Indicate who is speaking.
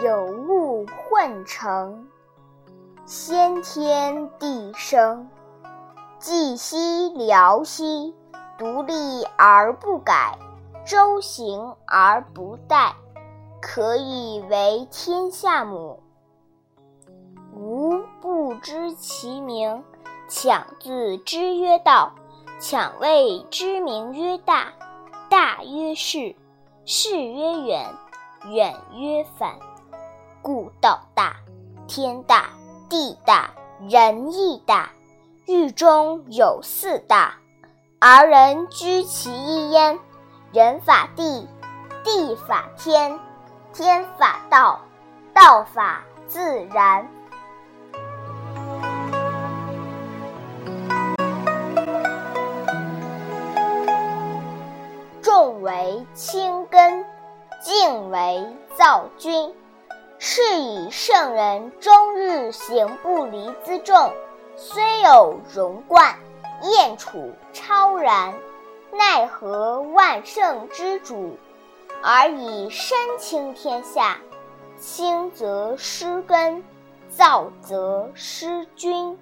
Speaker 1: 有物混成，先天地生。寂兮寥兮，独立而不改，周行而不殆，可以为天下母。吾不知其名，强自之曰道。强谓之名曰大，大曰是，是曰远，远曰反。故道大，天大，地大，人亦大。狱中有四大，而人居其一焉。人法地，地法天，天法道，道法自然。重为轻根，静为躁君。是以圣人终日行不离辎重，虽有荣冠，燕处超然。奈何万乘之主，而以身轻天下？轻则失根，躁则失君。